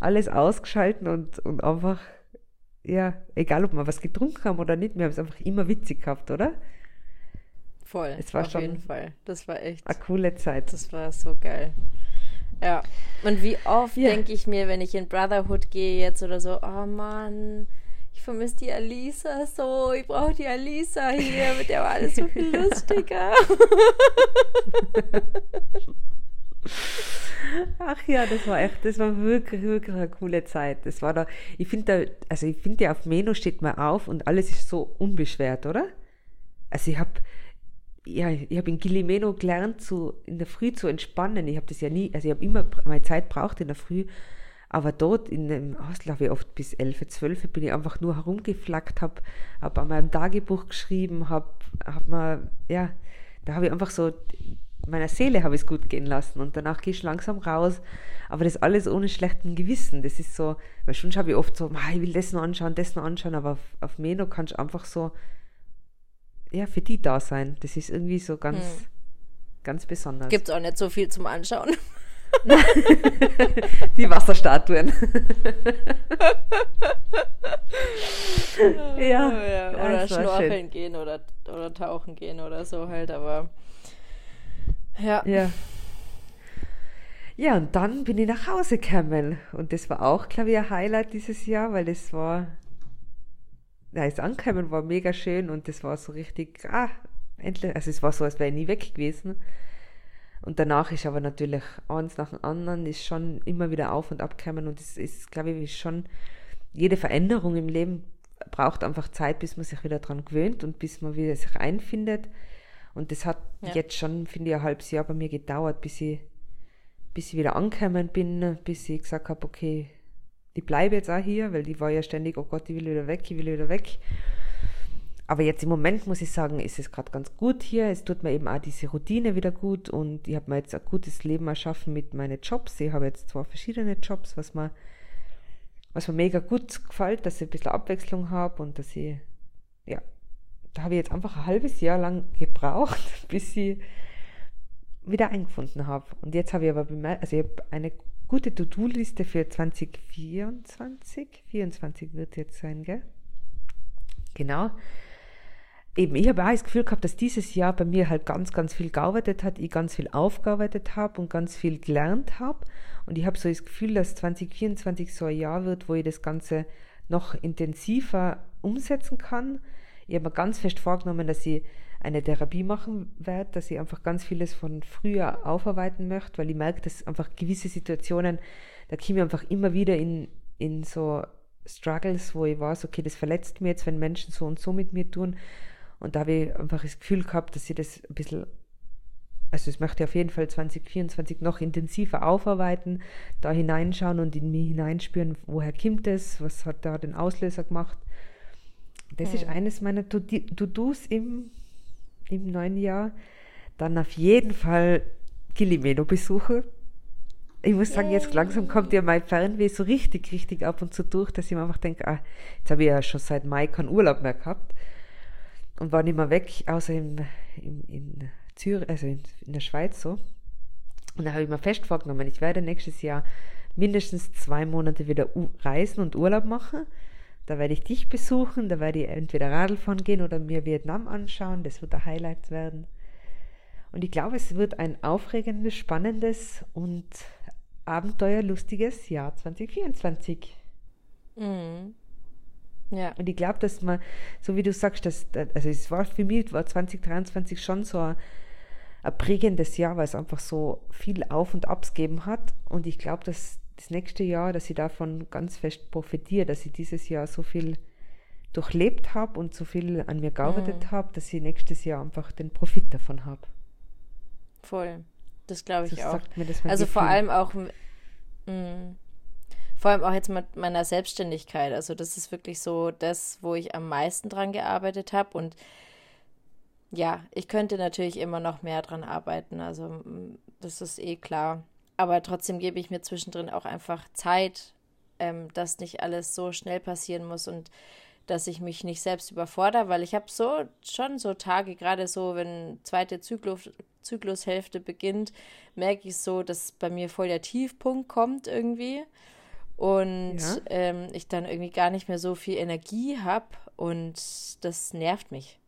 Speaker 2: alles ausgeschalten und, und einfach, ja, egal ob wir was getrunken haben oder nicht, wir haben es einfach immer witzig gehabt, oder?
Speaker 1: Voll. Es war auf schon jeden Fall. Das war echt.
Speaker 2: Eine coole Zeit.
Speaker 1: Das war so geil. Ja. Und wie oft ja. denke ich mir, wenn ich in Brotherhood gehe jetzt oder so, oh Mann, ich vermisse die Alisa so, ich brauche die Alisa hier, mit der war alles so viel lustiger.
Speaker 2: Ach ja, das war echt, das war wirklich, wirklich eine coole Zeit. Das war da, ich finde da, also ich finde ja auf Meno steht man auf und alles ist so unbeschwert, oder? Also ich habe ja, ich habe in Gilimeno gelernt, zu, in der Früh zu entspannen. Ich habe das ja nie, also ich habe immer meine Zeit braucht in der Früh, aber dort in dem Hostel habe ich oft bis 11, 12 bin ich einfach nur herumgeflackt, habe hab an meinem Tagebuch geschrieben, habe hab mal, ja, da habe ich einfach so, meiner Seele habe ich es gut gehen lassen und danach gehe ich langsam raus, aber das alles ohne schlechten Gewissen. Das ist so, weil schon habe ich oft so, ich will das noch anschauen, das noch anschauen, aber auf, auf Meno kannst du einfach so ja, für die da sein. Das ist irgendwie so ganz, hm. ganz besonders.
Speaker 1: Gibt es auch nicht so viel zum Anschauen.
Speaker 2: die Wasserstatuen.
Speaker 1: ja, ja, Oder schnorcheln gehen oder, oder tauchen gehen oder so halt, aber ja.
Speaker 2: Ja. Ja, und dann bin ich nach Hause gekommen. Und das war auch, glaube ich, ein Highlight dieses Jahr, weil das war da ist angekommen, war mega schön und das war so richtig, ah, endlich, also es war so, als wäre ich nie weg gewesen. Und danach ist aber natürlich eins nach dem anderen, ist schon immer wieder auf und ab gekommen und es ist, glaube ich, schon, jede Veränderung im Leben braucht einfach Zeit, bis man sich wieder dran gewöhnt und bis man wieder sich einfindet. Und das hat
Speaker 1: Ja.
Speaker 2: jetzt schon, finde ich, ein halbes Jahr bei mir gedauert, bis ich, bis ich wieder angekommen bin, bis ich gesagt habe, okay, ich bleibe jetzt auch hier, weil die war ja ständig, oh Gott, ich will wieder weg, ich will wieder weg. Aber jetzt im Moment muss ich sagen, ist es gerade ganz gut hier. Es tut mir eben auch diese Routine wieder gut und ich habe mir jetzt ein gutes Leben erschaffen mit meinen Jobs. Ich habe jetzt zwei verschiedene Jobs, was mir, was mir mega gut gefällt, dass ich ein bisschen Abwechslung habe und dass ich, ja, da habe ich jetzt einfach ein halbes Jahr lang gebraucht, bis ich wieder eingefunden habe. Und jetzt habe ich aber bemerkt, also ich habe eine gute To-Do-Liste für 2024. 24 wird jetzt sein, gell? Genau. Eben, ich habe auch das Gefühl gehabt, dass dieses Jahr bei mir halt ganz, ganz viel gearbeitet hat, ich ganz viel aufgearbeitet habe und ganz viel gelernt habe. Und ich habe so das Gefühl, dass 2024 so ein Jahr wird, wo ich das Ganze noch intensiver umsetzen kann. Ich habe mir ganz fest vorgenommen, dass ich eine Therapie machen werde, dass ich einfach ganz vieles von früher aufarbeiten möchte, weil ich merke, dass einfach gewisse Situationen, da komme ich einfach immer wieder in, in so Struggles, wo ich weiß, okay, das verletzt mir jetzt, wenn Menschen so und so mit mir tun. Und da habe ich einfach das Gefühl gehabt, dass ich das ein bisschen, also ich möchte auf jeden Fall 2024 noch intensiver aufarbeiten, da hineinschauen und in mich hineinspüren, woher kommt das, was hat da den Auslöser gemacht. Das ist eines meiner To-Dos im, im neuen Jahr. Dann auf jeden Fall Gilimeno besuche. Ich muss sagen, jetzt langsam kommt ja mein Fernweh so richtig, richtig ab und zu durch, dass ich mir einfach denke, ah, jetzt habe ich ja schon seit Mai keinen Urlaub mehr gehabt und war nicht mehr weg, außer im, im, in Zürich, also in, in der Schweiz so. Und da habe ich mir fest vorgenommen, ich werde nächstes Jahr mindestens zwei Monate wieder reisen und Urlaub machen. Da werde ich dich besuchen, da werde ich entweder Radl fahren gehen oder mir Vietnam anschauen. Das wird ein Highlight werden. Und ich glaube, es wird ein aufregendes, spannendes und abenteuerlustiges Jahr 2024.
Speaker 1: Mhm. Ja.
Speaker 2: Und ich glaube, dass man, so wie du sagst, dass, also es war für mich, war 2023 schon so ein, ein prägendes Jahr, weil es einfach so viel Auf und Abs gegeben hat. Und ich glaube, dass das nächste Jahr, dass ich davon ganz fest profitiere, dass ich dieses Jahr so viel durchlebt habe und so viel an mir gearbeitet
Speaker 1: Mhm.
Speaker 2: habe, dass ich nächstes Jahr einfach den Profit davon habe.
Speaker 1: Voll. Das glaube ich
Speaker 2: So
Speaker 1: auch. Also vor
Speaker 2: Gefühl.
Speaker 1: allem auch, mh, vor allem auch jetzt mit meiner Selbstständigkeit. Also das ist wirklich so das, wo ich am meisten dran gearbeitet habe. Und ja, ich könnte natürlich immer noch mehr dran arbeiten. Also mh, das ist eh klar. Aber trotzdem gebe ich mir zwischendrin auch einfach Zeit, ähm, dass nicht alles so schnell passieren muss und dass ich mich nicht selbst überfordere, weil ich habe so schon so Tage, gerade so, wenn zweite Zyklus, Zyklushälfte beginnt, merke ich so, dass bei mir voll der Tiefpunkt kommt irgendwie und
Speaker 2: Ja.
Speaker 1: ähm, ich dann irgendwie gar nicht mehr so viel Energie habe und das nervt mich.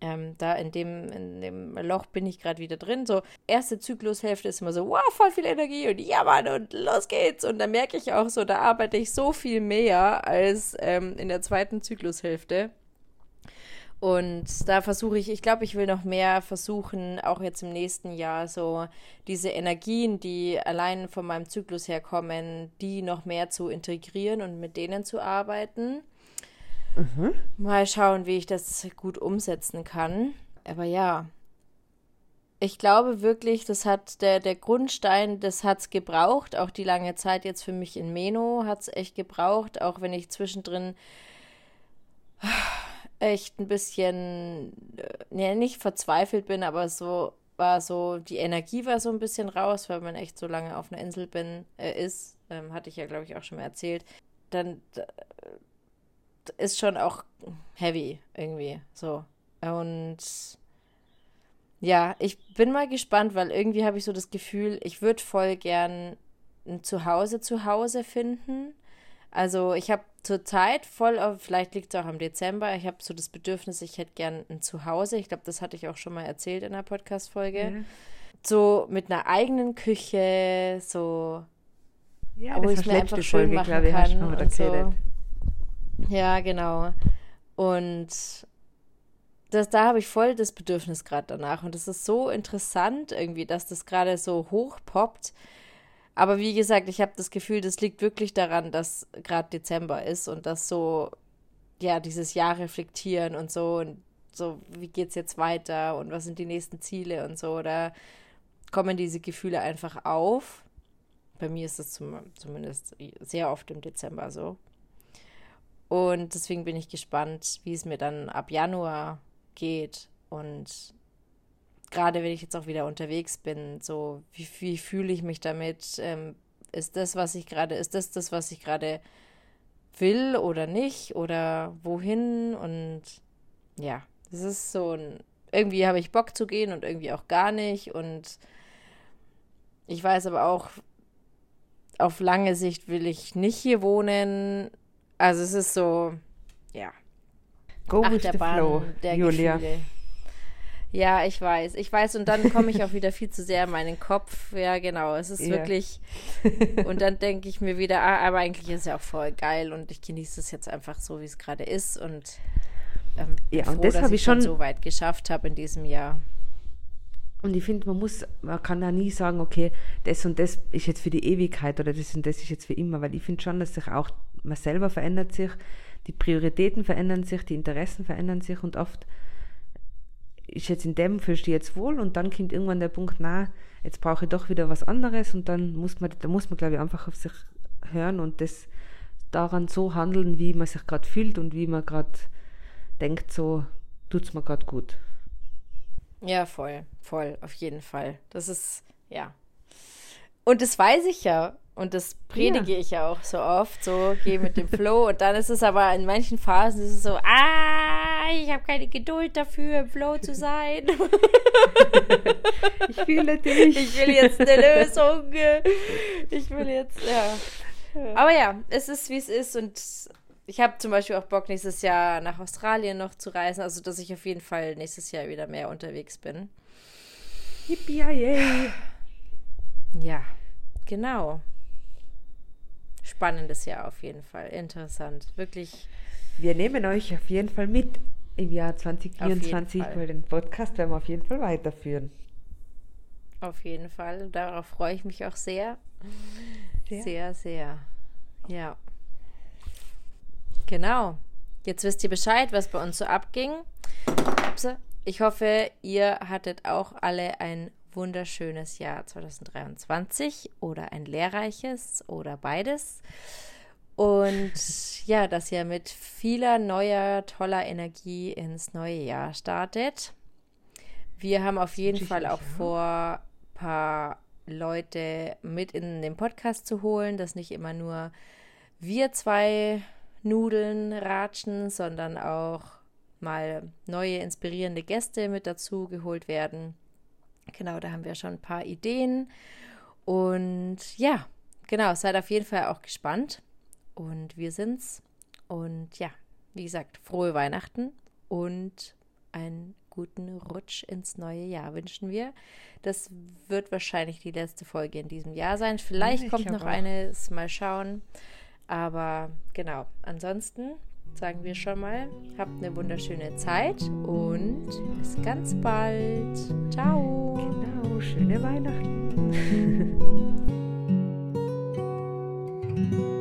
Speaker 1: Ähm, da in dem, in dem Loch bin ich gerade wieder drin. So, erste Zyklushälfte ist immer so, wow, voll viel Energie und ja, Mann, und los geht's. Und dann merke ich auch so, da arbeite ich so viel mehr als ähm, in der zweiten Zyklushälfte. Und da versuche ich, ich glaube, ich will noch mehr versuchen, auch jetzt im nächsten Jahr so diese Energien, die allein von meinem Zyklus herkommen, die noch mehr zu integrieren und mit denen zu arbeiten. Mal schauen, wie ich das gut umsetzen kann. Aber ja, ich glaube wirklich, das hat der, der Grundstein, das hat es gebraucht. Auch die lange Zeit jetzt für mich in Meno hat es echt gebraucht. Auch wenn ich zwischendrin echt ein bisschen, nee, nicht verzweifelt bin, aber so war so, die Energie war so ein bisschen raus, weil man echt so lange auf einer Insel bin, äh, ist. Ähm, hatte ich ja, glaube ich, auch schon mal erzählt. Dann äh, ist schon auch heavy irgendwie so. Und ja, ich bin mal gespannt, weil irgendwie habe ich so das Gefühl, ich würde voll gern ein Zuhause zu Hause finden. Also ich habe zurzeit voll, auf, vielleicht liegt es auch am Dezember, ich habe so das Bedürfnis, ich hätte gern ein Zuhause. Ich glaube, das hatte ich auch schon mal erzählt in der Podcast-Folge.
Speaker 2: Ja.
Speaker 1: So mit einer eigenen Küche, so
Speaker 2: Ja,
Speaker 1: wo
Speaker 2: das
Speaker 1: ich mir einfach schön
Speaker 2: Folge,
Speaker 1: machen
Speaker 2: glaube ich, hast du
Speaker 1: kann und so. Ja, genau. Und das, da habe ich voll das Bedürfnis gerade danach. Und das ist so interessant irgendwie, dass das gerade so hochpoppt. Aber wie gesagt, ich habe das Gefühl, das liegt wirklich daran, dass gerade Dezember ist und dass so, ja, dieses Jahr reflektieren und so. Und so, wie geht es jetzt weiter und was sind die nächsten Ziele und so, da kommen diese Gefühle einfach auf. Bei mir ist es zum, zumindest sehr oft im Dezember so. Und deswegen bin ich gespannt, wie es mir dann ab Januar geht. Und gerade wenn ich jetzt auch wieder unterwegs bin, so wie, wie fühle ich mich damit? Ähm, ist das, was ich gerade, ist das das, was ich gerade will oder nicht? Oder wohin? Und ja, es ist so ein, irgendwie habe ich Bock zu gehen und irgendwie auch gar nicht. Und ich weiß aber auch, auf lange Sicht will ich nicht hier wohnen. Also es ist so, ja.
Speaker 2: Go with the flow,
Speaker 1: der
Speaker 2: Julia.
Speaker 1: Gefühle. Ja, ich weiß. Ich weiß, und dann komme ich auch wieder viel zu sehr in meinen Kopf. Ja, genau. Es ist
Speaker 2: Ja.
Speaker 1: wirklich. Und dann denke ich mir wieder, ah, aber eigentlich ist es ja auch voll geil und ich genieße es jetzt einfach so, wie es gerade ist. Und ähm,
Speaker 2: Ja, und
Speaker 1: froh,
Speaker 2: das
Speaker 1: dass
Speaker 2: habe
Speaker 1: ich schon- so weit geschafft habe in diesem Jahr.
Speaker 2: Und ich finde, man muss, man kann da nie sagen, okay, das und das ist jetzt für die Ewigkeit oder das und das ist jetzt für immer, weil ich finde schon, dass sich auch, man selber verändert sich, die Prioritäten verändern sich, die Interessen verändern sich und oft ist jetzt in dem fühlst du jetzt wohl und dann kommt irgendwann der Punkt, na, jetzt brauche ich doch wieder was anderes und dann muss man, da muss man glaube ich einfach auf sich hören und das daran so handeln, wie man sich gerade fühlt und wie man gerade denkt, so tut es mir gerade gut.
Speaker 1: Ja, voll, voll, auf jeden Fall. Das ist, ja. Und das weiß ich ja. Und das predige ich ja auch so oft, so geh mit dem Flow. Und dann ist es aber in manchen Phasen ist es so, ah, ich habe keine Geduld dafür, im Flow zu sein.
Speaker 2: Ich fühle dich.
Speaker 1: Ich will jetzt eine Lösung. Ich will jetzt, ja. Aber ja, es ist, wie es ist. Und ich habe zum Beispiel auch Bock, nächstes Jahr nach Australien noch zu reisen. Also, dass ich auf jeden Fall nächstes Jahr wieder mehr unterwegs bin.
Speaker 2: Yippie, yay.
Speaker 1: Ja, genau. Spannendes Jahr auf jeden Fall. Interessant. Wirklich.
Speaker 2: Wir nehmen euch auf jeden Fall mit im Jahr 2024,
Speaker 1: Fall.
Speaker 2: weil den Podcast werden wir auf jeden Fall weiterführen.
Speaker 1: Auf jeden Fall. Darauf freue ich mich auch sehr.
Speaker 2: Sehr.
Speaker 1: Sehr, sehr. Ja. Genau. Jetzt wisst ihr Bescheid, was bei uns so abging. Ich hoffe, ihr hattet auch alle ein wunderschönes Jahr 2023 oder ein lehrreiches oder beides. Und ja, dass ihr mit vieler neuer, toller Energie ins neue Jahr startet. Wir haben auf jeden Fall auch. vor, ein paar Leute mit in den Podcast zu holen, dass nicht immer nur wir zwei Nudeln ratschen, sondern auch mal neue inspirierende Gäste mit dazu geholt werden. Genau, da haben wir schon ein paar Ideen. Und ja, genau, seid auf jeden Fall auch gespannt. Und wir sind's. Und ja, wie gesagt, frohe Weihnachten und einen guten Rutsch ins neue Jahr wünschen wir. Das wird wahrscheinlich die letzte Folge in diesem Jahr sein. Vielleicht
Speaker 2: ich
Speaker 1: kommt noch
Speaker 2: auch.
Speaker 1: eine, mal schauen. Aber genau, ansonsten sagen wir schon mal, habt eine wunderschöne Zeit und bis ganz bald. Ciao
Speaker 2: schöne Weihnachten.